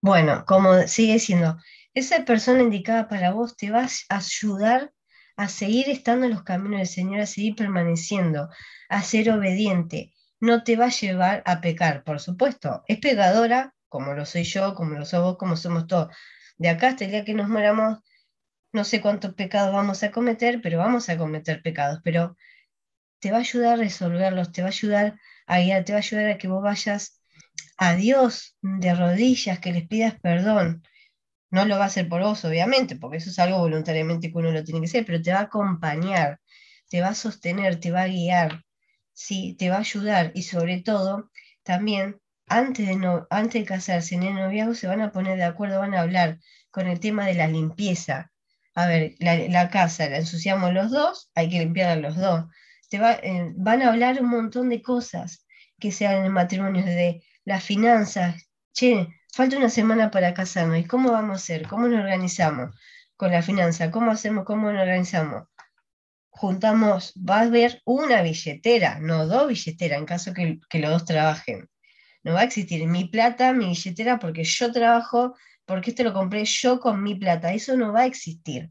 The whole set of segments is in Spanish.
Bueno, como sigue siendo, esa persona indicada para vos te va a ayudar a seguir estando en los caminos del Señor, a seguir permaneciendo, a ser obediente. No te va a llevar a pecar, por supuesto. Es pecadora, como lo soy yo, como lo sos vos, como somos todos. De acá hasta el día que nos moramos, no sé cuántos pecados vamos a cometer, pero vamos a cometer pecados. Pero te va a ayudar a resolverlos, te va a ayudar a guiar, te va a ayudar a que vos vayas a Dios de rodillas, que les pidas perdón. No lo va a hacer por vos, obviamente, porque eso es algo voluntariamente que uno lo tiene que hacer, pero te va a acompañar, te va a sostener, te va a guiar, sí, te va a ayudar y sobre todo, también, antes de, no, antes de casarse en el noviazgo, se van a poner de acuerdo, van a hablar con el tema de la limpieza. A ver, la, casa la ensuciamos los dos, hay que limpiarla los dos. Te va, eh, van a hablar un montón de cosas que sean en el matrimonio, de las finanzas. Che, falta una semana para casarnos. ¿Y cómo vamos a hacer? ¿Cómo nos organizamos con la finanza? ¿Cómo hacemos? ¿Cómo nos organizamos? Juntamos, va a haber una billetera, no dos billeteras, en caso que, que los dos trabajen. No va a existir mi plata, mi billetera, porque yo trabajo, porque esto lo compré yo con mi plata. Eso no va a existir.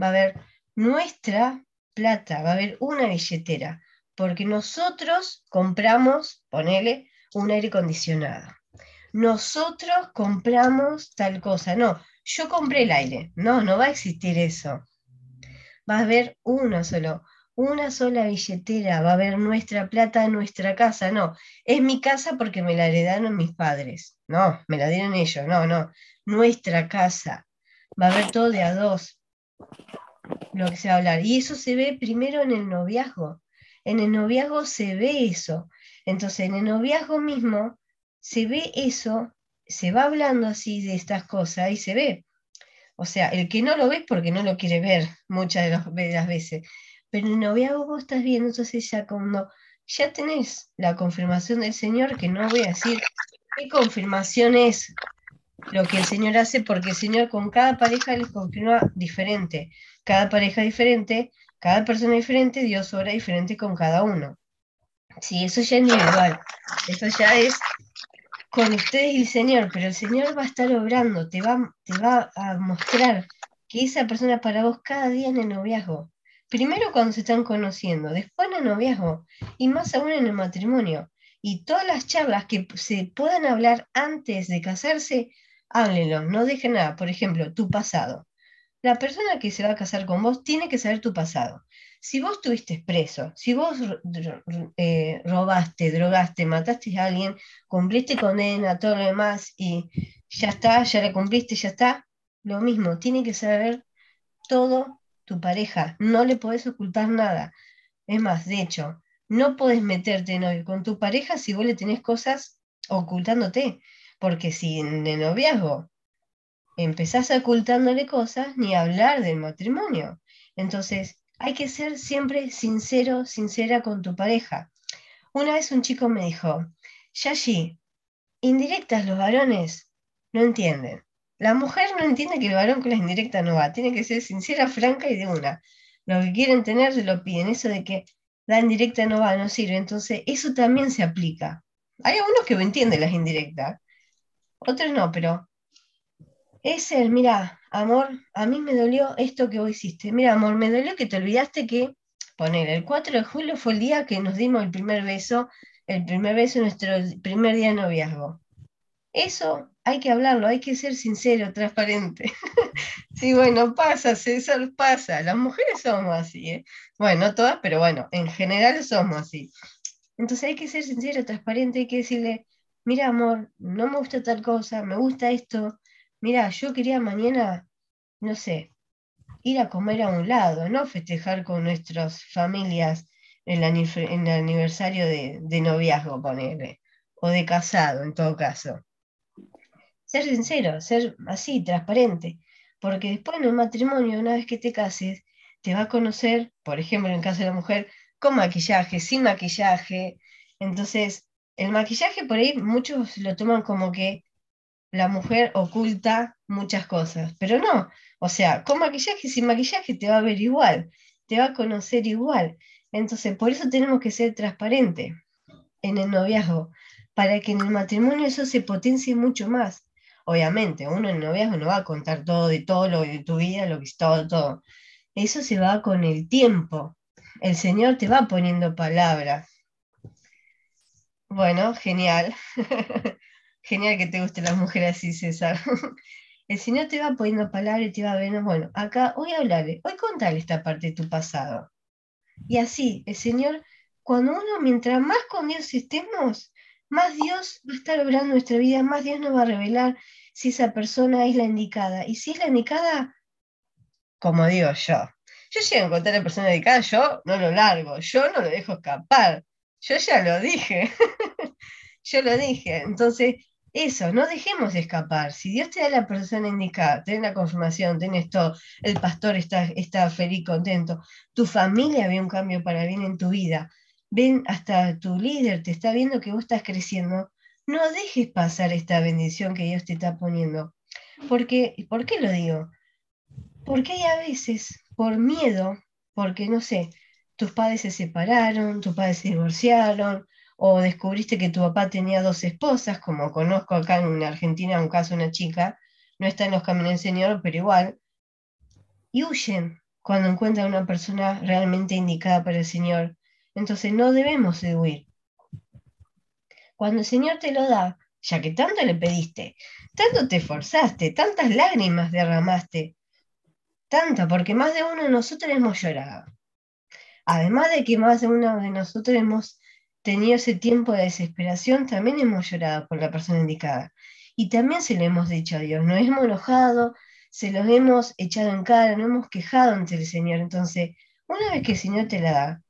Va a haber nuestra plata, va a haber una billetera, porque nosotros compramos, ponele, un aire acondicionado. Nosotros compramos tal cosa. No, yo compré el aire. No, no va a existir eso. Va a haber uno solo, una sola billetera, va a haber nuestra plata en nuestra casa. No, es mi casa porque me la heredaron mis padres. No, me la dieron ellos. No, no, nuestra casa. Va a haber todo de a dos lo que se va a hablar. Y eso se ve primero en el noviazgo. En el noviazgo se ve eso. Entonces, en el noviazgo mismo se ve eso, se va hablando así de estas cosas y se ve. O sea, el que no lo ve es porque no lo quiere ver muchas de, las veces. Pero en el noviazgo vos estás viendo, entonces ya cuando ya tenés la confirmación del Señor, que no voy a decir qué confirmación es lo que el Señor hace, porque el Señor con cada pareja les confirma diferente. Cada pareja diferente, cada persona diferente, Dios obra diferente con cada uno. Sí, eso ya es individual. Eso ya es con ustedes y el Señor, pero el Señor va a estar obrando, te va, te va a mostrar que esa persona para vos cada día en el noviazgo. Primero cuando se están conociendo, después en el noviazgo y más aún en el matrimonio. Y todas las charlas que se puedan hablar antes de casarse, háblenlo, no dejen nada. Por ejemplo, tu pasado. La persona que se va a casar con vos tiene que saber tu pasado si vos estuviste preso, si vos eh, robaste, drogaste, mataste a alguien, cumpliste condena, todo lo demás y ya está, ya la cumpliste, ya está, lo mismo, tiene que saber todo tu pareja, no le podés ocultar nada. Es más, de hecho, no podés meterte en con tu pareja si vos le tenés cosas ocultándote, porque si en el noviazgo empezás ocultándole cosas, ni hablar del matrimonio. Entonces, hay que ser siempre sincero, sincera con tu pareja. Una vez un chico me dijo, Yashi, indirectas los varones no entienden. La mujer no entiende que el varón con las indirectas no va. Tiene que ser sincera, franca y de una. Lo que quieren tener se lo piden. Eso de que la indirecta no va, no sirve. Entonces, eso también se aplica. Hay algunos que entienden las indirectas, otros no, pero es el, mira, amor, a mí me dolió esto que vos hiciste. Mira, amor, me dolió que te olvidaste que, poner, el 4 de julio fue el día que nos dimos el primer beso, el primer beso, nuestro primer día de noviazgo. Eso hay que hablarlo, hay que ser sincero, transparente. sí, bueno, pasa, César, pasa. Las mujeres somos así, ¿eh? Bueno, no todas, pero bueno, en general somos así. Entonces hay que ser sincero, transparente, hay que decirle, mira, amor, no me gusta tal cosa, me gusta esto, mira, yo quería mañana, no sé, ir a comer a un lado, no festejar con nuestras familias el, el aniversario de, de noviazgo, ponerle, o de casado en todo caso. Ser sincero, ser así, transparente, porque después en el matrimonio, una vez que te cases, te va a conocer, por ejemplo, en el caso de la mujer, con maquillaje, sin maquillaje. Entonces, el maquillaje por ahí muchos lo toman como que la mujer oculta muchas cosas, pero no, o sea, con maquillaje, sin maquillaje te va a ver igual, te va a conocer igual. Entonces, por eso tenemos que ser transparentes en el noviazgo, para que en el matrimonio eso se potencie mucho más. Obviamente, uno en noviazgo no va a contar todo de todo lo de tu vida, lo que es todo, todo. Eso se va con el tiempo. El Señor te va poniendo palabras. Bueno, genial. genial que te gusten las mujeres así, César. el Señor te va poniendo palabras y te va viendo, bueno, acá hoy hablarle, hoy contarle esta parte de tu pasado. Y así, el Señor, cuando uno, mientras más con Dios estemos, más Dios va a estar obrando nuestra vida, más Dios nos va a revelar si esa persona es la indicada. Y si es la indicada, como digo yo, yo llego a encontrar a la persona indicada, yo no lo largo, yo no lo dejo escapar. Yo ya lo dije. yo lo dije. Entonces, eso, no dejemos de escapar. Si Dios te da la persona indicada, tenés la confirmación, tenés todo, el pastor está, está feliz, contento, tu familia ve un cambio para bien en tu vida, ven hasta tu líder, te está viendo que vos estás creciendo, no dejes pasar esta bendición que Dios te está poniendo. Porque, ¿Por qué lo digo? Porque hay a veces, por miedo, porque no sé, tus padres se separaron, tus padres se divorciaron, o descubriste que tu papá tenía dos esposas, como conozco acá en Argentina un caso una chica, no está en los caminos del Señor, pero igual, y huyen cuando encuentran una persona realmente indicada para el Señor. Entonces no debemos de huir. Cuando el Señor te lo da, ya que tanto le pediste, tanto te esforzaste, tantas lágrimas derramaste, tanto, porque más de uno de nosotros hemos llorado. Además de que más de uno de nosotros hemos tenido ese tiempo de desesperación, también hemos llorado por la persona indicada. Y también se lo hemos dicho a Dios, nos hemos enojado, se los hemos echado en cara, no hemos quejado ante el Señor. Entonces, una vez que el Señor te la da,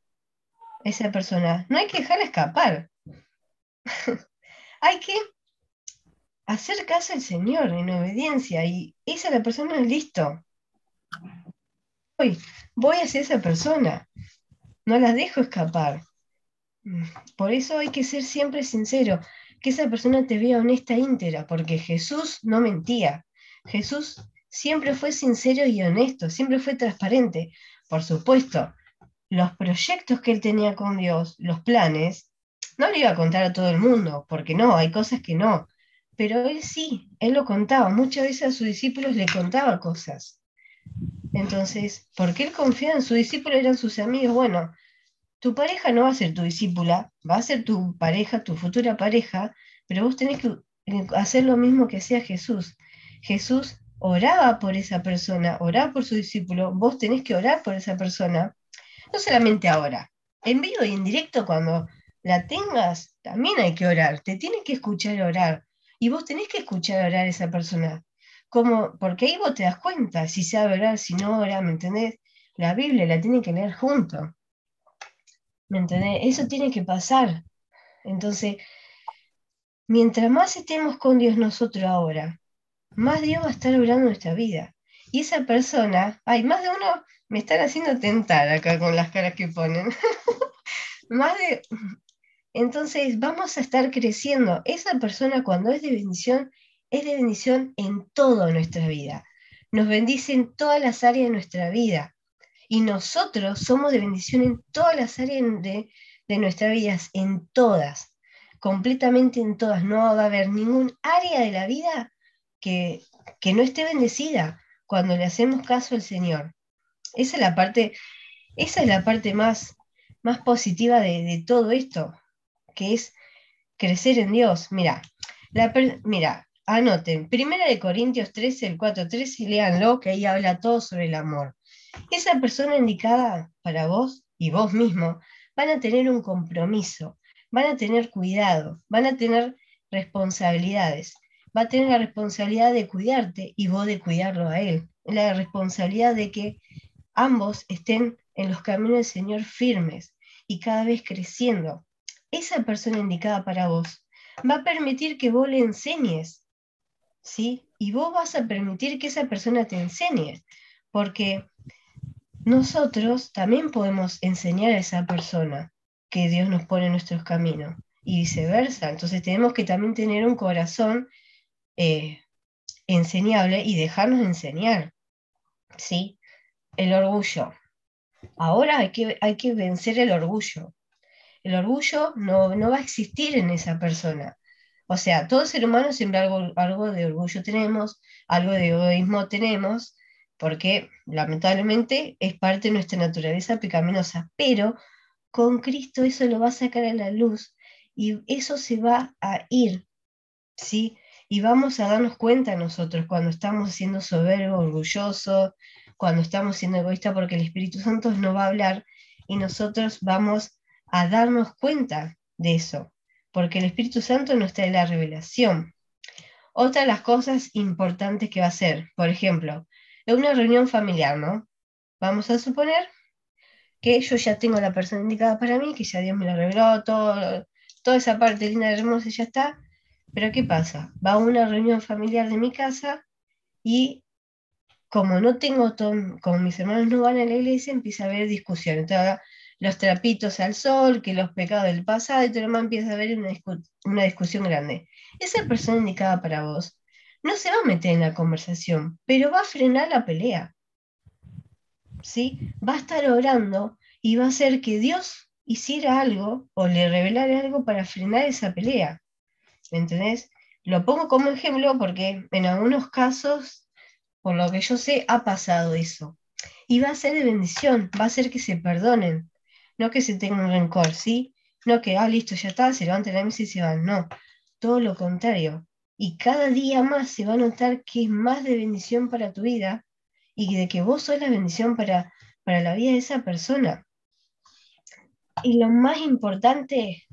esa persona, no hay que dejarla escapar. hay que hacer caso al Señor en obediencia y esa la persona es listo. Voy, voy hacia esa persona, no la dejo escapar. Por eso hay que ser siempre sincero, que esa persona te vea honesta e íntegra, porque Jesús no mentía. Jesús siempre fue sincero y honesto, siempre fue transparente. Por supuesto, los proyectos que él tenía con Dios, los planes, no le iba a contar a todo el mundo, porque no, hay cosas que no. Pero él sí, él lo contaba. Muchas veces a sus discípulos le contaba cosas. Entonces, porque él confiaba en sus discípulos, eran sus amigos. Bueno, tu pareja no va a ser tu discípula, va a ser tu pareja, tu futura pareja, pero vos tenés que eh, hacer lo mismo que hacía Jesús. Jesús oraba por esa persona, oraba por su discípulo, vos tenés que orar por esa persona, no solamente ahora, en vivo y en directo cuando la tengas, también hay que orar, te tiene que escuchar orar, y vos tenés que escuchar orar a esa persona, como, porque ahí vos te das cuenta si sabe orar, si no ora, ¿me entendés? La Biblia la tienen que leer junto. ¿Me entendés? Eso tiene que pasar. Entonces, mientras más estemos con Dios nosotros ahora, más Dios va a estar obrando nuestra vida. Y esa persona, hay más de uno, me están haciendo tentar acá con las caras que ponen. más de... Entonces, vamos a estar creciendo. Esa persona cuando es de bendición, es de bendición en toda nuestra vida. Nos bendice en todas las áreas de nuestra vida. Y nosotros somos de bendición en todas las áreas de, de nuestras vidas, en todas, completamente en todas. No va a haber ningún área de la vida que, no esté bendecida cuando le hacemos caso al Señor. Esa es la parte, esa es la parte más, más positiva de, todo esto, que es crecer en Dios. Mira, la, mira, anoten, Primera de Corintios 13, el 4, 13, léanlo, que ahí habla todo sobre el amor. Esa persona indicada para vos y vos mismo van a tener un compromiso, van a tener cuidado, van a tener responsabilidades. Va a tener la responsabilidad de cuidarte y vos de cuidarlo a él. La responsabilidad de que ambos estén en los caminos del Señor firmes y cada vez creciendo. Esa persona indicada para vos va a permitir que vos le enseñes, ¿sí? Y vos vas a permitir que esa persona te enseñe, porque nosotros también podemos enseñar a esa persona que Dios nos pone en nuestros caminos y viceversa. Entonces tenemos que también tener un corazón eh, enseñable y dejarnos enseñar. ¿sí? El orgullo. Ahora hay que, hay que vencer el orgullo. El orgullo no, no va a existir en esa persona. O sea, todo ser humano siempre algo, algo de orgullo tenemos, algo de egoísmo tenemos, porque lamentablemente es parte de nuestra naturaleza pecaminosa, pero con Cristo eso lo va a sacar a la luz y eso se va a ir, ¿sí? Y vamos a darnos cuenta nosotros cuando estamos siendo soberbo, orgullosos, cuando estamos siendo egoístas, porque el Espíritu Santo nos va a hablar y nosotros vamos a darnos cuenta de eso, porque el Espíritu Santo nos trae la revelación. Otra de las cosas importantes que va a hacer, por ejemplo, en una reunión familiar, ¿no? Vamos a suponer que yo ya tengo la persona indicada para mí, que ya Dios me la reveló, todo, toda esa parte linda y hermosa ya está, pero ¿qué pasa? Va a una reunión familiar de mi casa y como no tengo, como mis hermanos no van a la iglesia, empieza a haber discusión. Entonces, los trapitos al sol, que los pecados del pasado, y todo lo empieza a haber una, una discusión grande. Esa persona indicada para vos no se va a meter en la conversación, pero va a frenar la pelea. ¿Sí? Va a estar orando y va a hacer que Dios hiciera algo o le revelara algo para frenar esa pelea. ¿Me? Lo pongo como ejemplo porque en algunos casos, por lo que yo sé, ha pasado eso. Y va a ser de bendición, va a ser que se perdonen, no que se tengan rencor, ¿sí? No que, ah, listo, ya está, se levantan la mesa y se van, no, todo lo contrario. Y cada día más se va a notar que es más de bendición para tu vida y de que vos sos la bendición para, para la vida de esa persona. Y lo más importante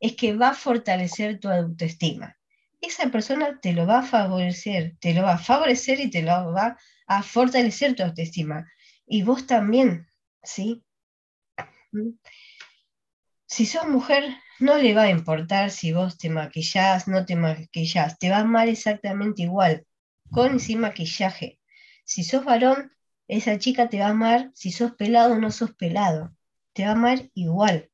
es que va a fortalecer tu autoestima. Esa persona te lo va a favorecer, te lo va a favorecer y te lo va a fortalecer tu autoestima. Y vos también, ¿sí? ¿Mm? Si sos mujer, no le va a importar si vos te maquillás, no te maquillás, te va amar exactamente igual, con y sin maquillaje. Si sos varón, esa chica te va a amar si sos pelado o no sos pelado, te va a amar igual.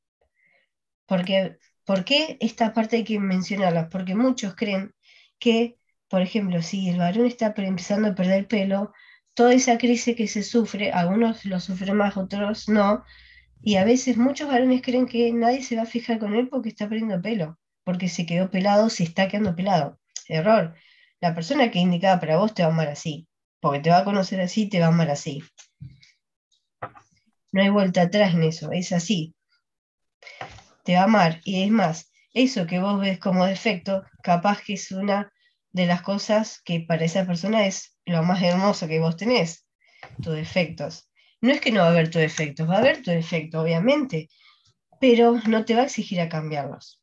Porque ¿Por qué esta parte hay que mencionarla? Porque muchos creen que, por ejemplo, si el varón está empezando a perder pelo, toda esa crisis que se sufre, algunos lo sufren más, otros no, y a veces muchos varones creen que nadie se va a fijar con él porque está perdiendo pelo, porque se quedó pelado, se está quedando pelado. Error. La persona que indicada para vos te va a amar así, porque te va a conocer así, te va a amar así. No hay vuelta atrás en eso, es así te va a amar. Y es más, eso que vos ves como defecto, capaz que es una de las cosas que para esa persona es lo más hermoso que vos tenés, tus defectos. No es que no va a haber tus defectos, va a haber tu defecto, obviamente, pero no te va a exigir a cambiarlos.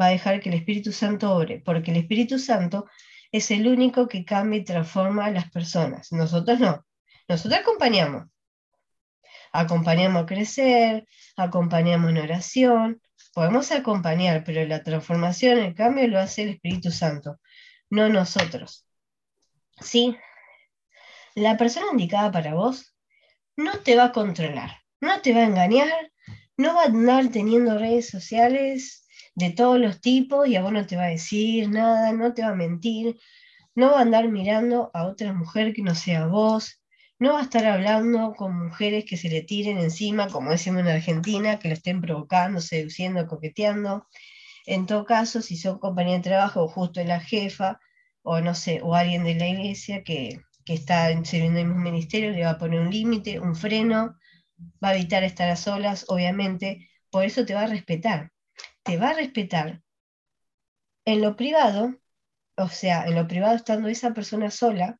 Va a dejar que el Espíritu Santo obre, porque el Espíritu Santo es el único que cambia y transforma a las personas. Nosotros no. Nosotros acompañamos. Acompañamos a crecer, acompañamos en oración, Podemos acompañar, pero la transformación, el cambio lo hace el Espíritu Santo, no nosotros. ¿Sí? La persona indicada para vos no te va a controlar, no te va a engañar, no va a andar teniendo redes sociales de todos los tipos y a vos no te va a decir nada, no te va a mentir, no va a andar mirando a otra mujer que no sea vos, no va a estar hablando con mujeres que se le tiren encima, como decimos en Argentina, que lo estén provocando, seduciendo, coqueteando. En todo caso, si son compañía de trabajo o justo la jefa, o no sé, o alguien de la iglesia que, que está sirviendo en un ministerio, le va a poner un límite, un freno, va a evitar estar a solas, obviamente, por eso te va a respetar. Te va a respetar en lo privado, o sea, en lo privado estando esa persona sola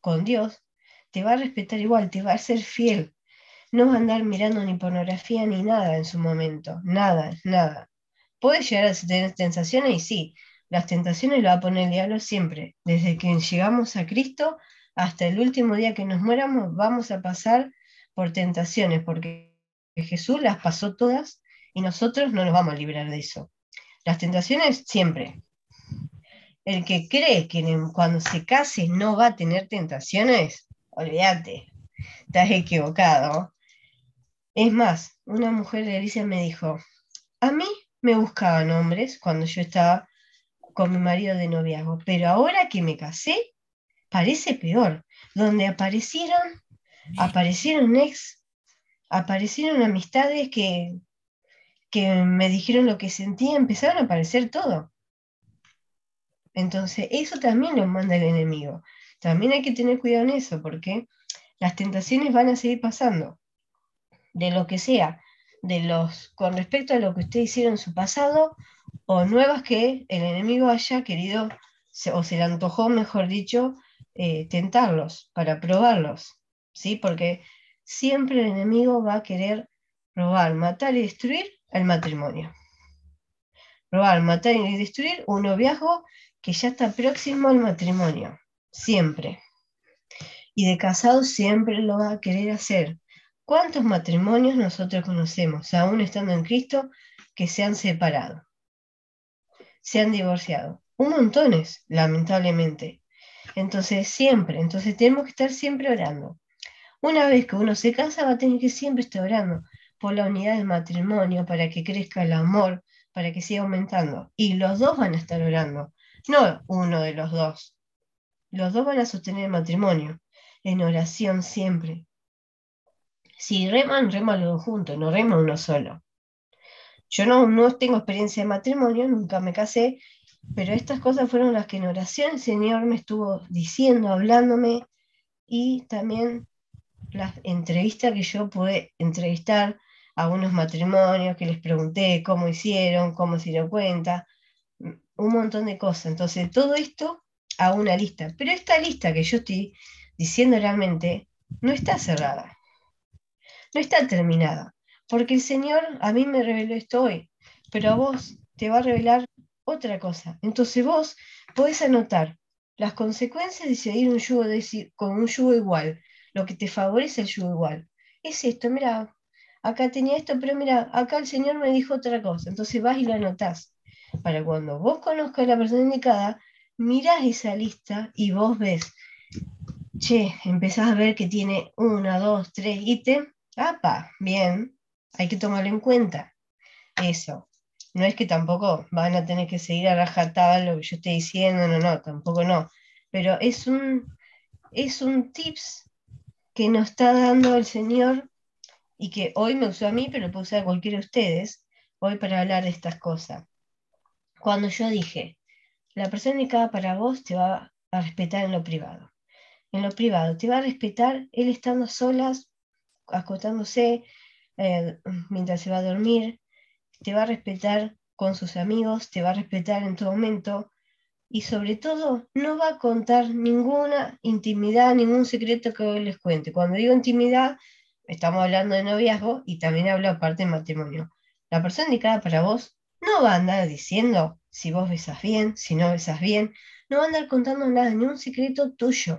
con Dios, te va a respetar igual, te va a ser fiel. No va a andar mirando ni pornografía ni nada en su momento, nada, nada. Puede llegar a tener tentaciones y sí, las tentaciones lo va a poner el diablo siempre. Desde que llegamos a Cristo hasta el último día que nos muéramos, vamos a pasar por tentaciones, porque Jesús las pasó todas y nosotros no nos vamos a librar de eso. Las tentaciones siempre. El que cree que cuando se case no va a tener tentaciones, olvídate, estás equivocado. Es más, una mujer de Alicia me dijo, a mí me buscaban hombres cuando yo estaba con mi marido de noviazgo, pero ahora que me casé, parece peor. Donde aparecieron, aparecieron ex, aparecieron amistades que, que me dijeron lo que sentía, empezaron a aparecer todo. Entonces, eso también lo manda el enemigo. También hay que tener cuidado en eso, porque las tentaciones van a seguir pasando, de lo que sea, de los, con respecto a lo que usted hicieron en su pasado, o nuevas que el enemigo haya querido, o se le antojó, mejor dicho, eh, tentarlos, para probarlos, ¿sí? Porque siempre el enemigo va a querer robar, matar y destruir el matrimonio. Robar, matar y destruir un noviazgo que ya está próximo al matrimonio, siempre. Y de casado siempre lo va a querer hacer. ¿Cuántos matrimonios nosotros conocemos, aún estando en Cristo, que se han separado? Se han divorciado. Un montones, lamentablemente. Entonces, siempre, entonces tenemos que estar siempre orando. Una vez que uno se casa, va a tener que siempre estar orando por la unidad del matrimonio, para que crezca el amor, para que siga aumentando. Y los dos van a estar orando, no uno de los dos. Los dos van a sostener el matrimonio, en oración siempre. Si reman, reman los dos juntos, no reman uno solo. Yo no, no tengo experiencia de matrimonio, nunca me casé, pero estas cosas fueron las que en oración el Señor me estuvo diciendo, hablándome, y también las entrevistas que yo pude entrevistar a unos matrimonios, que les pregunté cómo hicieron, cómo se dieron cuenta, un montón de cosas. Entonces, todo esto a una lista. Pero esta lista que yo estoy diciendo realmente no está cerrada, no está terminada, porque el Señor a mí me reveló esto hoy, pero a vos te va a revelar otra cosa. Entonces vos podés anotar las consecuencias de seguir un yugo con un yugo igual, lo que te favorece el yugo igual. Es esto, mira, acá tenía esto, pero mira, acá el Señor me dijo otra cosa. Entonces vas y lo anotás. Para cuando vos conozcas a la persona indicada, mirás esa lista y vos ves, che, empezás a ver que tiene una, dos, tres ítems. ¡Apa! Bien, hay que tomarlo en cuenta. Eso. No es que tampoco van a tener que seguir a rajatabla lo que yo estoy diciendo, no, no, tampoco no. Pero es un, es un tips que nos está dando el Señor y que hoy me usó a mí, pero puede usar a cualquiera de ustedes, hoy para hablar de estas cosas. Cuando yo dije, la persona indicada para vos te va a respetar en lo privado. En lo privado, te va a respetar él estando solas, acostándose, eh, mientras se va a dormir, te va a respetar con sus amigos, te va a respetar en todo momento y sobre todo no va a contar ninguna intimidad, ningún secreto que hoy les cuente. Cuando digo intimidad, estamos hablando de noviazgo y también hablo aparte de matrimonio. La persona indicada para vos no va a andar diciendo si vos besas bien, si no besas bien, no va a andar contando nada, ni un secreto tuyo,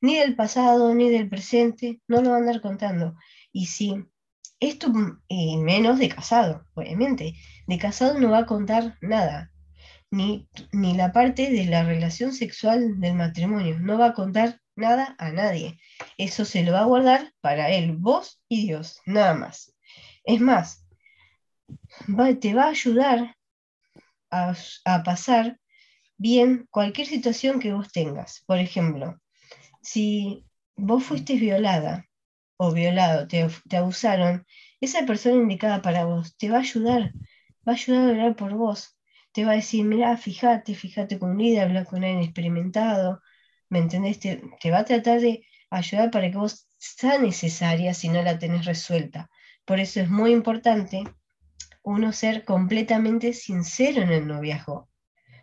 ni del pasado, ni del presente, no lo va a andar contando. Y si esto, y menos de casado, obviamente, de casado no va a contar nada, ni, ni la parte de la relación sexual del matrimonio, no va a contar nada a nadie. Eso se lo va a guardar para él, vos y Dios, nada más. Es más, te va a ayudar a, a pasar bien cualquier situación que vos tengas. Por ejemplo, si vos fuiste violada o violado, te, te, abusaron, esa persona indicada para vos te va a ayudar, va a ayudar a orar por vos. Te va a decir, mira, fíjate, fíjate con un líder, habla con alguien experimentado, ¿me entendés? Te, va a tratar de ayudar para que vos sea necesaria si no la tenés resuelta. Por eso es muy importante uno ser completamente sincero en el noviazgo.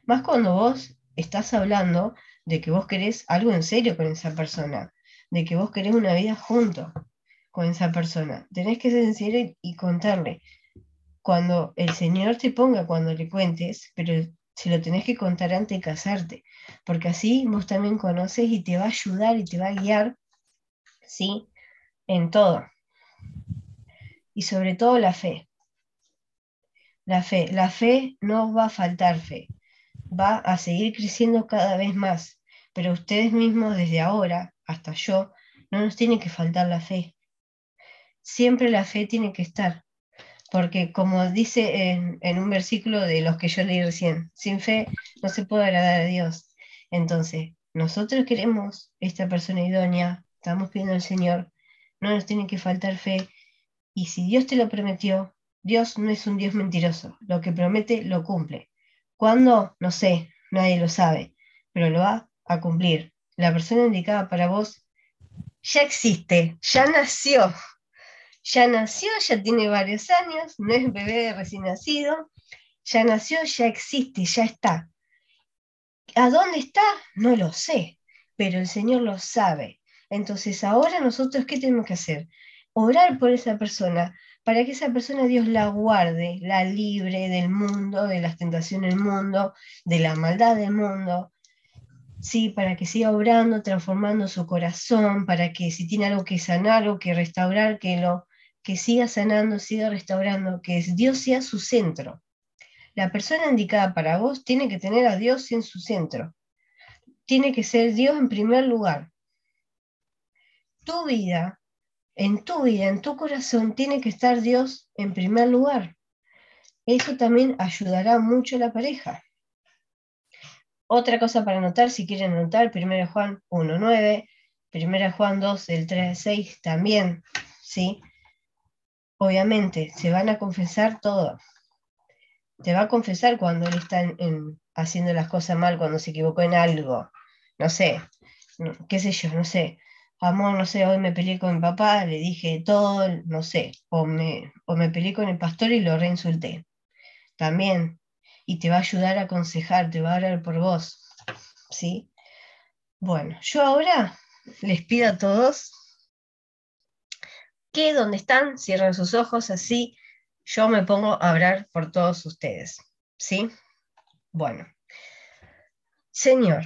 Más cuando vos estás hablando de que vos querés algo en serio con esa persona, de que vos querés una vida junto con esa persona. Tenés que ser sincero y contarle. Cuando el Señor te ponga, cuando le cuentes, pero se lo tenés que contar antes de casarte, porque así vos también conoces y te va a ayudar y te va a guiar, ¿sí? En todo. Y sobre todo la fe. La fe, la fe no va a faltar fe, va a seguir creciendo cada vez más, pero ustedes mismos desde ahora, hasta yo, no nos tiene que faltar la fe. Siempre la fe tiene que estar porque como dice en, un versículo de los que yo leí recién, sin fe no se puede agradar a Dios. Entonces, nosotros queremos esta persona idónea, estamos pidiendo al Señor, no nos tiene que faltar fe, y si Dios te lo prometió, Dios no es un Dios mentiroso, lo que promete lo cumple. ¿Cuándo? No sé, nadie lo sabe, pero lo va a cumplir. La persona indicada para vos ya existe, ya nació, ya nació, ya tiene varios años, no es bebé recién nacido, ya nació, ya existe, ya está. ¿A dónde está? No lo sé, pero el Señor lo sabe. Entonces ahora nosotros, ¿qué tenemos que hacer? Orar por esa persona, para que esa persona Dios la guarde, la libre del mundo, de las tentaciones del mundo, de la maldad del mundo, sí, para que siga obrando, transformando su corazón, para que si tiene algo que sanar o que restaurar, que lo que siga sanando, siga restaurando, que Dios sea su centro. La persona indicada para vos tiene que tener a Dios en su centro. Tiene que ser Dios en primer lugar. Tu vida, en tu vida, en tu corazón, tiene que estar Dios en primer lugar. Eso también ayudará mucho a la pareja. Otra cosa para anotar, si quieren anotar, 1 Juan 1.9, 1 Juan 2, del 3 al 6 también, ¿sí? Obviamente, se van a confesar todo te va a confesar cuando él está haciendo las cosas mal, cuando se equivocó en algo. No sé, qué sé yo, no sé. Amor, no sé, hoy me peleé con mi papá, le dije todo, no sé. O me, o me peleé con el pastor y lo reinsulté. También. Y te va a ayudar a aconsejar, te va a orar por vos. ¿Sí? Bueno, yo ahora les pido a todos que donde están, cierren sus ojos así yo me pongo a hablar por todos ustedes. ¿Sí? Bueno. Señor,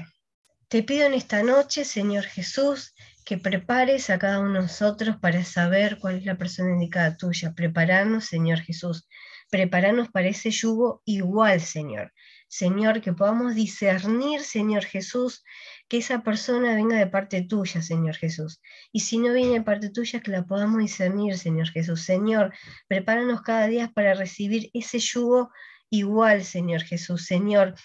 te pido en esta noche, Señor Jesús, que prepares a cada uno de nosotros para saber cuál es la persona indicada tuya. Prepararnos, Señor Jesús. Prepararnos para ese yugo igual, Señor. Señor, que podamos discernir, Señor Jesús, que esa persona venga de parte tuya, Señor Jesús. Y si no viene de parte tuya, que la podamos discernir, Señor Jesús. Señor, prepáranos cada día para recibir ese yugo igual, Señor Jesús. Señor,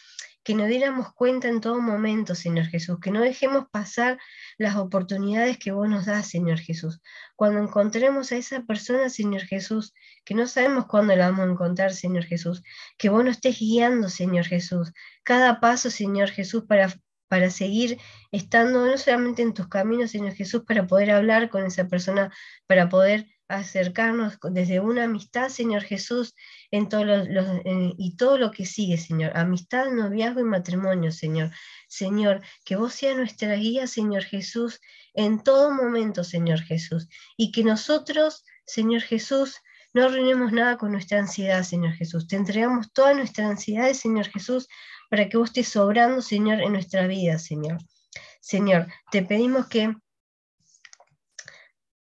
que nos diéramos cuenta en todo momento, Señor Jesús, que no dejemos pasar las oportunidades que vos nos das, Señor Jesús. Cuando encontremos a esa persona, Señor Jesús, que no sabemos cuándo la vamos a encontrar, Señor Jesús, que vos nos estés guiando, Señor Jesús, cada paso, Señor Jesús, para para seguir estando no solamente en tus caminos, sino Jesús, para poder hablar con esa persona, para poder acercarnos desde una amistad, Señor Jesús, en todos los, y todo lo que sigue, Señor. Amistad, noviazgo y matrimonio, Señor. Señor, que vos seas nuestra guía, Señor Jesús, en todo momento, Señor Jesús. Y que nosotros, Señor Jesús, no arruinemos nada con nuestra ansiedad, Señor Jesús. Te entregamos toda nuestra ansiedad, Señor Jesús, para que vos estés sobrando, Señor, en nuestra vida, Señor. Señor, te pedimos que,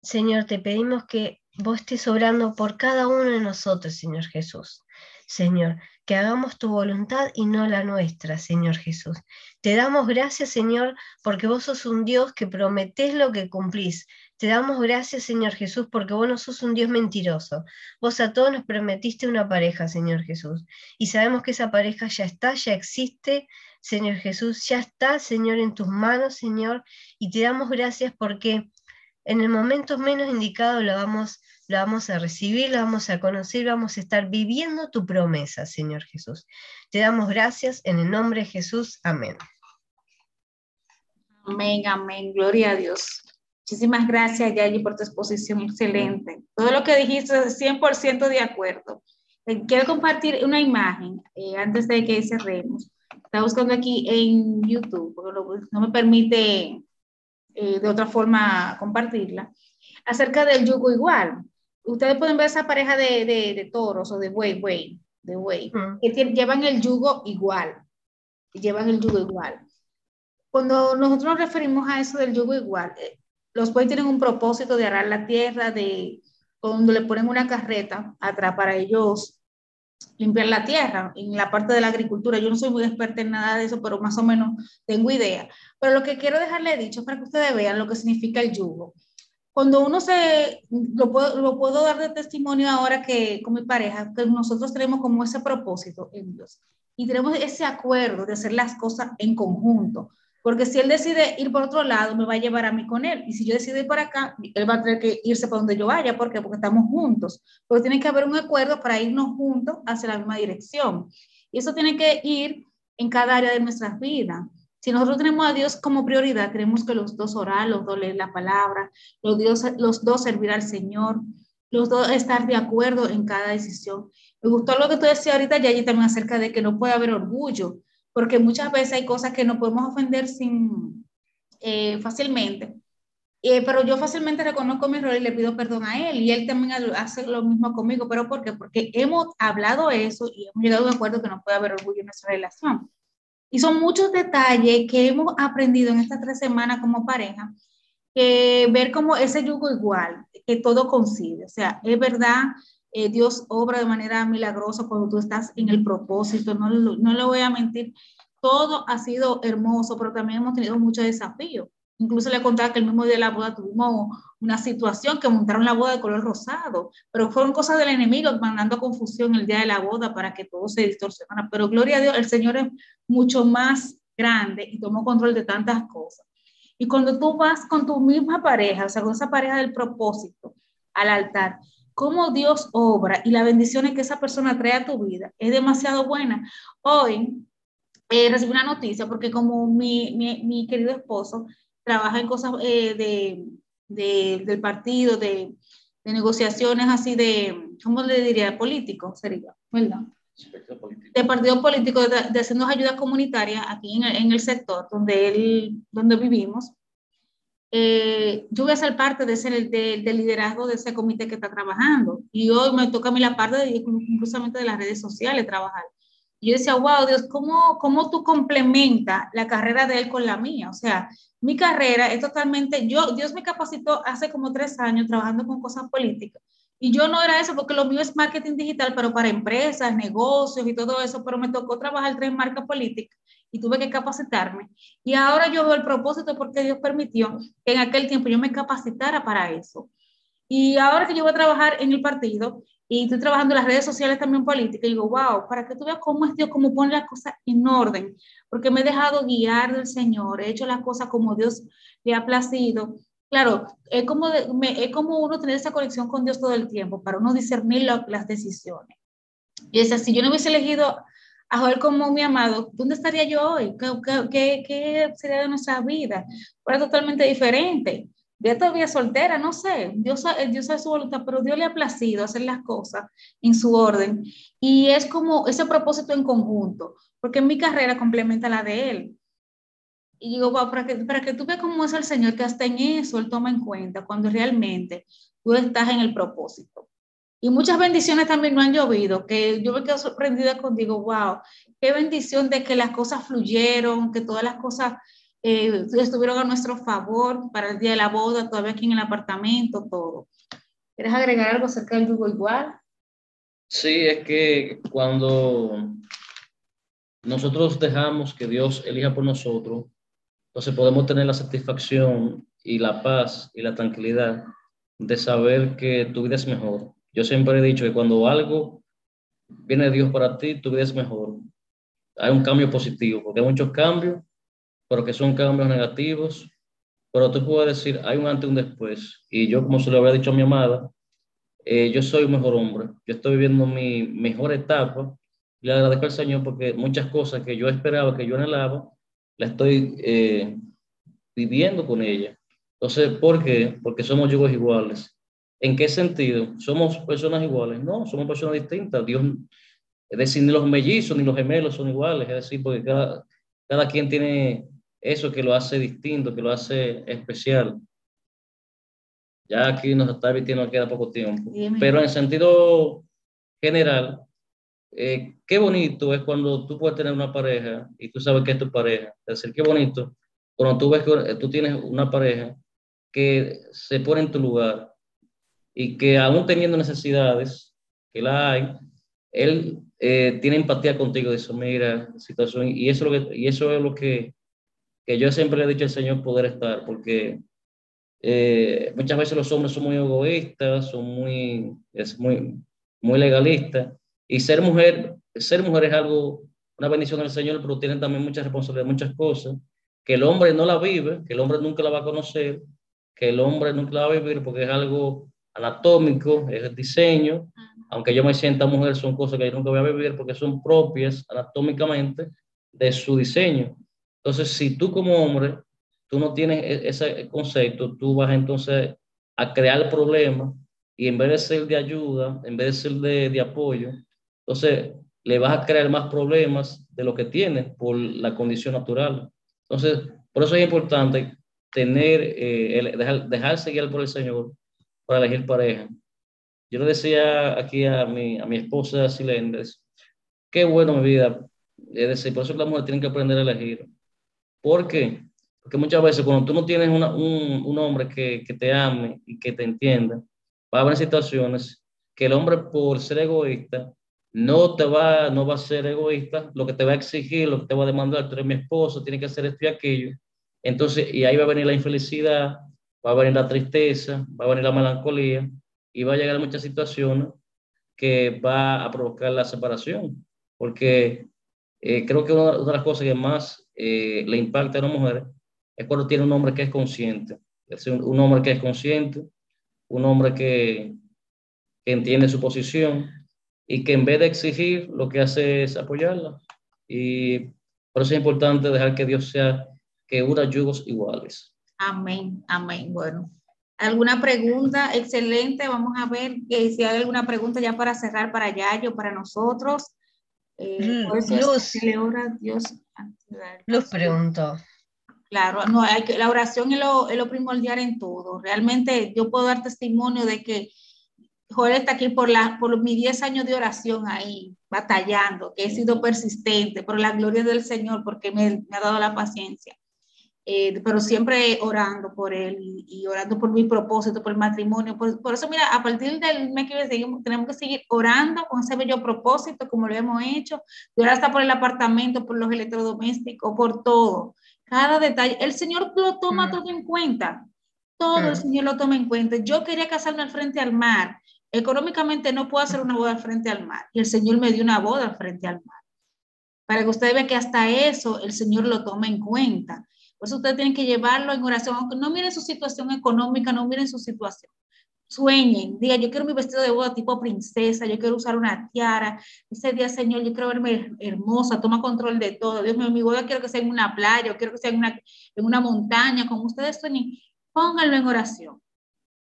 Señor, te pedimos que vos estés sobrando por cada uno de nosotros, Señor Jesús. Señor, que hagamos tu voluntad y no la nuestra, Señor Jesús. Te damos gracias, Señor, porque vos sos un Dios que prometés lo que cumplís. Te damos gracias, Señor Jesús, porque vos no sos un Dios mentiroso. Vos a todos nos prometiste una pareja, Señor Jesús. Y sabemos que esa pareja ya está, ya existe, Señor Jesús, ya está, Señor, en tus manos, Señor. Y te damos gracias porque en el momento menos indicado lo vamos la vamos a recibir, la vamos a conocer, vamos a estar viviendo tu promesa, Señor Jesús. Te damos gracias en el nombre de Jesús. Amén. Amén, amén. Gloria a Dios. Muchísimas gracias, Yayi, por tu exposición excelente. Todo lo que dijiste es 100% de acuerdo. Eh, quiero compartir una imagen eh, antes de que cerremos. Está buscando aquí en YouTube, porque no me permite eh, de otra forma compartirla, acerca del yugo igual ustedes pueden ver esa pareja de, de, toros o de buey, buey, de buey, que llevan el yugo igual, llevan el yugo igual. Cuando nosotros nos referimos a eso del yugo igual, eh, los bueyes tienen un propósito de arar la tierra, de cuando le ponen una carreta atrás para ellos limpiar la tierra en la parte de la agricultura. Yo no soy muy experta en nada de eso, pero más o menos tengo idea. Pero lo que quiero dejarle dicho para que ustedes vean lo que significa el yugo cuando uno se, lo puedo, lo puedo dar de testimonio ahora que con mi pareja, que nosotros tenemos como ese propósito en Dios y tenemos ese acuerdo de hacer las cosas en conjunto. Porque si él decide ir por otro lado, me va a llevar a mí con él. Y si yo decido ir para acá, él va a tener que irse para donde yo vaya. ¿Por qué? Porque estamos juntos. Porque tiene que haber un acuerdo para irnos juntos hacia la misma dirección. Y eso tiene que ir en cada área de nuestras vidas. Si nosotros tenemos a Dios como prioridad, tenemos que los dos orar, los dos leer la palabra, los, Dios, los dos servir al Señor, los dos estar de acuerdo en cada decisión. Me gustó lo que tú decías ahorita, Yayi, también acerca de que no puede haber orgullo, porque muchas veces hay cosas que no podemos ofender sin, eh, fácilmente. Eh, pero yo fácilmente reconozco mi error y le pido perdón a él y él también hace lo mismo conmigo. ¿Pero por qué? Porque hemos hablado eso y hemos llegado a un acuerdo que no puede haber orgullo en nuestra relación. Y son muchos detalles que hemos aprendido en estas tres semanas como pareja, que ver como ese yugo igual, que todo coincide. O sea, es verdad, eh, Dios obra de manera milagrosa cuando tú estás en el propósito, no, no le voy a mentir, todo ha sido hermoso, pero también hemos tenido muchos desafíos. Incluso le contaba que el mismo día de la boda tuvimos una situación que montaron la boda de color rosado, pero fueron cosas del enemigo mandando confusión el día de la boda para que todo se distorsionara. Pero gloria a Dios, el Señor es mucho más grande y tomó control de tantas cosas. Y cuando tú vas con tu misma pareja, o sea, con esa pareja del propósito al altar, cómo Dios obra y las bendiciones que esa persona trae a tu vida es demasiado buena. Hoy eh, recibí una noticia porque como mi, mi, mi querido esposo trabaja en cosas eh, de, de, del partido, de, de, negociaciones así de, ¿cómo le diría? Político, sería, ¿verdad? De partido político, de, hacernos ayudas comunitarias aquí en el, en el, sector donde, él, donde vivimos. Eh, yo voy a ser parte de ese, de, de, liderazgo de ese comité que está trabajando y hoy me toca a mí la parte de, incluso de las redes sociales trabajar. Y yo decía, wow, Dios, ¿cómo, ¿cómo tú complementas la carrera de él con la mía? O sea, mi carrera es totalmente, yo, Dios me capacitó hace como tres años trabajando con cosas políticas. Y yo no era eso, porque lo mío es marketing digital, pero para empresas, negocios y todo eso, pero me tocó trabajar tres marcas políticas y tuve que capacitarme. Y ahora yo veo el propósito porque Dios permitió que en aquel tiempo yo me capacitara para eso. Y ahora que yo voy a trabajar en el partido, y estoy trabajando en las redes sociales también políticas, digo, wow, para que tú veas cómo es Dios, cómo pone las cosas en orden, porque me he dejado guiar del Señor, he hecho las cosas como Dios le ha placido. Claro, es como, me, es como uno tener esa conexión con Dios todo el tiempo, para uno discernir las decisiones. Y es así, yo no hubiese elegido a Joel como mi amado, ¿dónde estaría yo hoy? ¿Qué, qué, sería de nuestra vida? Fuera totalmente diferente. Yo todavía soltera, no sé, Dios, Dios sabe su voluntad, pero Dios le ha placido hacer las cosas en su orden. Y es como ese propósito en conjunto, porque mi carrera complementa la de él. Y digo, wow, para que, para que tú veas cómo es el Señor, que hasta en eso Él toma en cuenta, cuando realmente tú estás en el propósito. Y muchas bendiciones también no han llovido, que yo me quedo sorprendida contigo, wow, qué bendición de que las cosas fluyeron, que todas las cosas eh, estuvieron a nuestro favor para el día de la boda, todavía aquí en el apartamento, todo. ¿Quieres agregar algo acerca del yugo igual? Sí, es que cuando nosotros dejamos que Dios elija por nosotros, entonces podemos tener la satisfacción y la paz y la tranquilidad de saber que tu vida es mejor. Yo siempre he dicho que cuando algo viene de Dios para ti, tu vida mejor. Hay un cambio positivo, porque hay muchos cambios pero que son cambios negativos, pero tú puedes decir, hay un antes y un después. Y yo, como se lo había dicho a mi amada, eh, yo soy un mejor hombre, yo estoy viviendo mi mejor etapa, le agradezco al Señor porque muchas cosas que yo esperaba, que yo anhelaba, la estoy eh, viviendo con ella. Entonces, ¿por qué? Porque somos yugos iguales. ¿En qué sentido? ¿Somos personas iguales? No, somos personas distintas. Dios, es decir, ni los mellizos ni los gemelos son iguales, es decir, porque cada, cada quien tiene eso que lo hace distinto, que lo hace especial. Ya aquí nos está vistiendo, queda poco tiempo. Pero en sentido general, eh, qué bonito es cuando tú puedes tener una pareja y tú sabes que es tu pareja. Es decir, qué bonito cuando tú ves que tú tienes una pareja que se pone en tu lugar y que aún teniendo necesidades, que la hay, él eh, tiene empatía contigo, dice, mira, situación, y eso, es lo que, y eso es lo que que yo siempre le he dicho al Señor poder estar, porque eh, muchas veces los hombres son muy egoístas, son muy, es muy, muy legalistas, y ser mujer, ser mujer es algo, una bendición del Señor, pero tiene también muchas responsabilidades, muchas cosas, que el hombre no la vive, que el hombre nunca la va a conocer, que el hombre nunca la va a vivir porque es algo anatómico, es el diseño, aunque yo me sienta mujer, son cosas que yo nunca voy a vivir porque son propias anatómicamente de su diseño. Entonces, si tú como hombre, tú no tienes e-, ese concepto, tú vas entonces a crear problemas y en vez de ser de ayuda, en vez de ser de, de apoyo, entonces le vas a crear más problemas de lo que tienes por la condición natural. Entonces, por eso es importante tener, eh, dejar, dejarse guiar por el Señor para elegir pareja. Yo le decía aquí a mi, a mi esposa Silendes, qué bueno mi vida, es decir, por eso las mujeres tienen que aprender a elegir. ¿Por qué? Porque muchas veces cuando tú no tienes un, un, hombre que, que, te ame y que te entienda, va a haber situaciones que el hombre por ser egoísta no te va, no va a ser egoísta, lo que te va a exigir, lo que te va a demandar, tú eres mi esposo, tiene que hacer esto y aquello. Entonces, y ahí va a venir la infelicidad, va a venir la tristeza, va a venir la melancolía y va a llegar muchas situaciones que va a provocar la separación. Porque eh, creo que una, de las cosas que más eh, le impacta a una mujer es cuando tiene un hombre que es consciente. Es un, un hombre que es consciente, un hombre que, que entiende su posición y que en vez de exigir, lo que hace es apoyarla. Y por eso es importante dejar que Dios sea que una yugos iguales. Amén, amén. Bueno, ¿alguna pregunta? Excelente. Vamos a ver que si hay alguna pregunta ya para cerrar para Yayo, para nosotros. Eh, Luz, Dios. Los pregunto. Claro, no, hay que, la oración es lo, es lo primordial en todo. Realmente yo puedo dar testimonio de que Joel está aquí por, la, por mis 10 años de oración ahí, batallando, que he sido persistente, por la gloria del Señor, porque me, me ha dado la paciencia. Eh, pero siempre orando por él y, orando por mi propósito, por el matrimonio. Por, por, eso, mira, a partir del mes que viene tenemos que seguir orando con ese bello propósito, como lo hemos hecho, y ahora está por el apartamento, por los electrodomésticos, por todo. Cada detalle, el Señor lo toma mm. todo en cuenta. Todo el mm. Señor lo toma en cuenta. Yo quería casarme al frente al mar. Económicamente no puedo hacer una boda al frente al mar. Y el Señor me dio una boda al frente al mar. Para que ustedes vean que hasta eso el Señor lo toma en cuenta. Por eso ustedes tienen que llevarlo en oración, aunque no miren su situación económica, no miren su situación. Sueñen, digan, yo quiero mi vestido de boda tipo princesa, yo quiero usar una tiara. Ese día, Señor, yo quiero verme hermosa, toma control de todo. Dios mío, mi boda quiero que sea en una playa, quiero que sea en una, en una montaña, como ustedes sueñen. Pónganlo en oración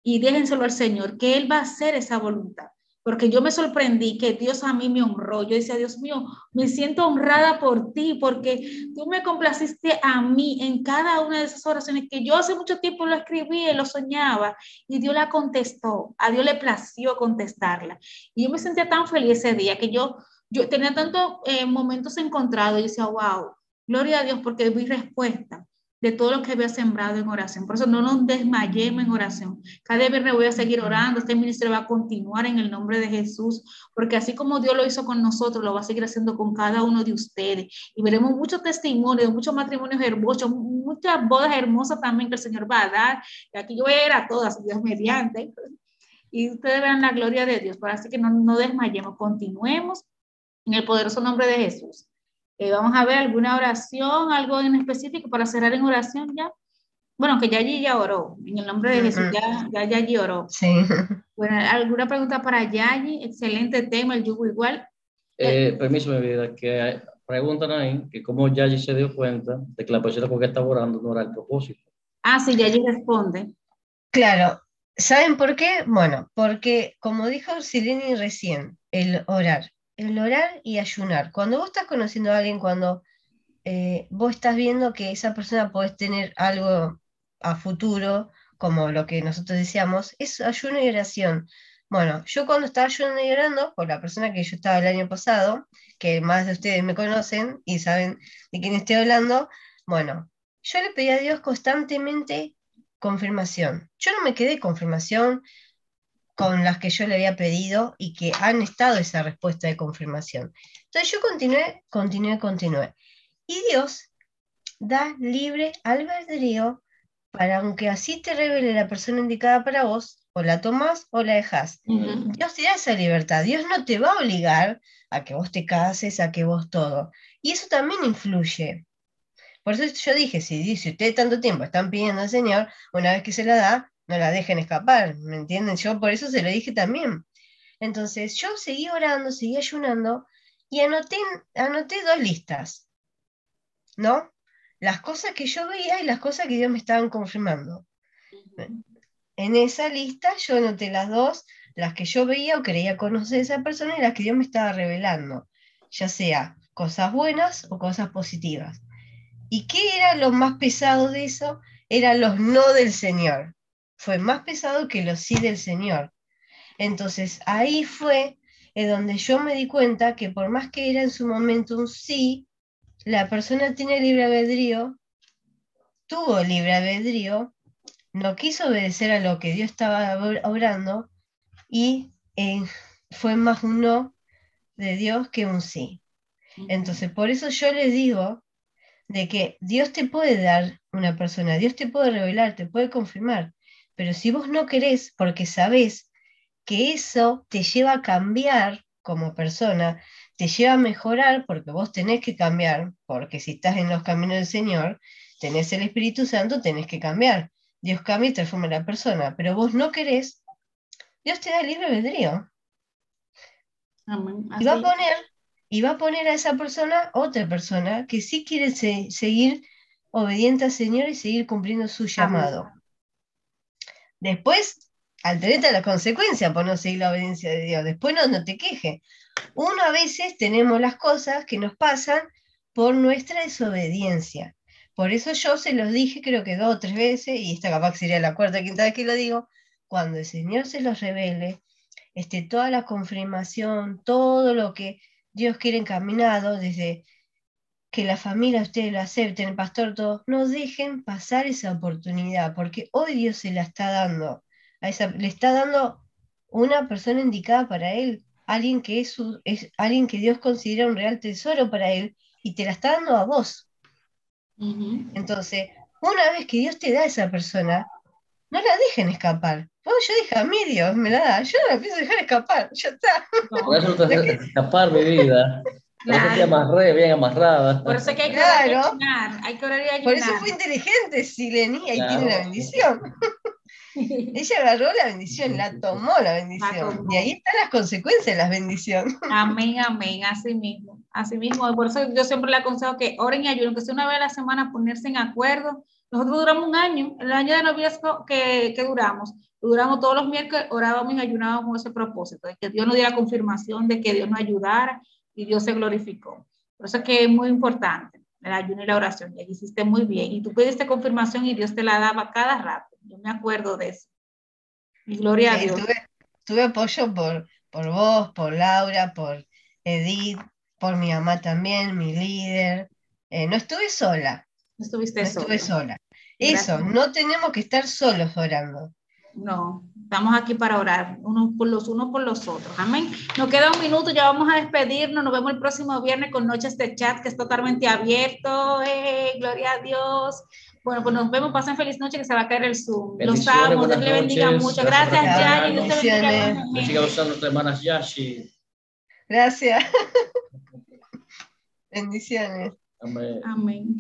y déjenselo al Señor, que Él va a hacer esa voluntad porque yo me sorprendí que Dios a mí me honró. Yo decía, Dios mío, me siento honrada por ti, porque tú me complaciste a mí en cada una de esas oraciones que yo hace mucho tiempo lo escribí lo soñaba, y Dios la contestó, a Dios le plació contestarla. Y yo me sentía tan feliz ese día que yo, yo tenía tantos eh, momentos encontrados y decía, wow, gloria a Dios porque vi respuesta de todo lo que había sembrado en oración. Por eso no nos desmayemos en oración. Cada viernes voy a seguir orando. Este ministerio va a continuar en el nombre de Jesús, porque así como Dios lo hizo con nosotros, lo va a seguir haciendo con cada uno de ustedes. Y veremos muchos testimonios, muchos matrimonios hermosos, muchas bodas hermosas también que el Señor va a dar. Y aquí yo voy a ir a todas, Dios mediante. Y ustedes verán la gloria de Dios. Pero así que no, no desmayemos, continuemos en el poderoso nombre de Jesús. Eh, vamos a ver alguna oración, algo en específico para cerrar en oración ya. Bueno, que Yayi ya oró, en el nombre de Jesús, ya, ya Yayi oró. Sí. Bueno, ¿alguna pregunta para Yayi? Excelente tema, el yugo igual. Eh, permiso, mi vida, que preguntan ahí que cómo Yayi se dio cuenta de que la persona con que estaba orando no era el propósito. Ah, sí, Yayi responde. Claro, ¿saben por qué? Bueno, porque como dijo Sileni recién, el orar el orar y ayunar. Cuando vos estás conociendo a alguien, cuando eh, vos estás viendo que esa persona puede tener algo a futuro, como lo que nosotros decíamos, es ayuno y oración. Bueno, yo cuando estaba ayunando y orando, por la persona que yo estaba el año pasado, que más de ustedes me conocen y saben de quién estoy hablando, bueno, yo le pedí a Dios constantemente confirmación. Yo no me quedé confirmación, con las que yo le había pedido y que han estado esa respuesta de confirmación. Entonces yo continué, continué, continué. Y Dios da libre albedrío para, aunque así te revele la persona indicada para vos, o la tomas o la dejas. Dios te da esa libertad. Dios no te va a obligar a que vos te cases, a que vos todo. Y eso también influye. Por eso yo dije, si, dice ustedes tanto tiempo están pidiendo al Señor, una vez que se la da, no la dejen escapar, ¿me entienden? Yo por eso se lo dije también. Entonces yo seguí orando, seguí ayunando y anoté, anoté dos listas. ¿no? Las cosas que yo veía y las cosas que Dios me estaban confirmando. En esa lista yo anoté las dos, las que yo veía o creía conocer a esa persona y las que Dios me estaba revelando, ya sea cosas buenas o cosas positivas. ¿Y qué era lo más pesado de eso? Eran los no del Señor. Fue más pesado que los sí del Señor. Entonces ahí fue en donde yo me di cuenta que por más que era en su momento un sí, la persona tiene libre albedrío, tuvo libre albedrío, no quiso obedecer a lo que Dios estaba obrando y eh, fue más un no de Dios que un sí. Entonces, por eso yo le digo de que Dios te puede dar una persona, Dios te puede revelar, te puede confirmar, pero si vos no querés porque sabés que eso te lleva a cambiar como persona, te lleva a mejorar porque vos tenés que cambiar, porque si estás en los caminos del Señor, tenés el Espíritu Santo, tenés que cambiar. Dios cambia y transforma a la persona, pero vos no querés, Dios te da libre albedrío. Y va a poner, y va a poner a esa persona otra persona que sí quiere seguir obediente al Señor y seguir cumpliendo su llamado. Después, alternate la consecuencia por no seguir la obediencia de Dios. Después no, no te queje. Uno a veces tenemos las cosas que nos pasan por nuestra desobediencia. Por eso yo se los dije creo que dos o tres veces, y esta capaz sería la cuarta o quinta vez que lo digo, cuando el Señor se los revele, este, toda la confirmación, todo lo que Dios quiere encaminado, desde que la familia ustedes lo acepten, el pastor, todo, no dejen pasar esa oportunidad, porque hoy Dios se la está dando, a esa, le está dando una persona indicada para él, alguien que es, es alguien que Dios considera un real tesoro para él, y te la está dando a vos. Entonces, una vez que Dios te da a esa persona, no la dejen escapar. yo dije a mí, Dios me la da. Yo no la pienso dejar escapar. Ya está. Eso no te escapar, mi vida. Por eso amarré, bien amarrada. Por eso que hay que claro. Hay que orar y ayunar. Por eso fue inteligente, Sileni, y tiene la bendición. Ella agarró la bendición, la tomó la bendición. y ahí están las consecuencias de la bendición. Amén, amén, así mismo. Así mismo, por eso yo siempre le aconsejo que oren y ayuden, que sea una vez a la semana ponerse en acuerdo. Nosotros duramos un año, el año de noviazgo que, que duramos, duramos todos los miércoles, orábamos y ayunábamos con ese propósito, de que Dios nos diera confirmación de que Dios nos ayudara y Dios se glorificó. Por eso es que es muy importante el ayuno y la oración, y hiciste muy bien, y tú pediste confirmación y Dios te la daba cada rato. Yo me acuerdo de eso. Y gloria a Dios. Tuve, apoyo por, por vos, por Laura, por Edith, por mi mamá también, mi líder. Eh, no estuve sola. No estuviste no Estuve sola. Eso, no tenemos que estar solos orando. No, estamos aquí para orar, unos por los unos por los otros. Amén. Nos queda un minuto, ya vamos a despedirnos. Nos vemos el próximo viernes con Noches de Chat, que es totalmente abierto. Eh, gloria a Dios. Bueno, pues nos vemos, pasen feliz noche que se va a caer el Zoom. Los amo, Dios le bendiga mucho. Gracias, Yashi. Dios te bendiga. Yashi. Gracias. Bendiciones. Amén. Amén.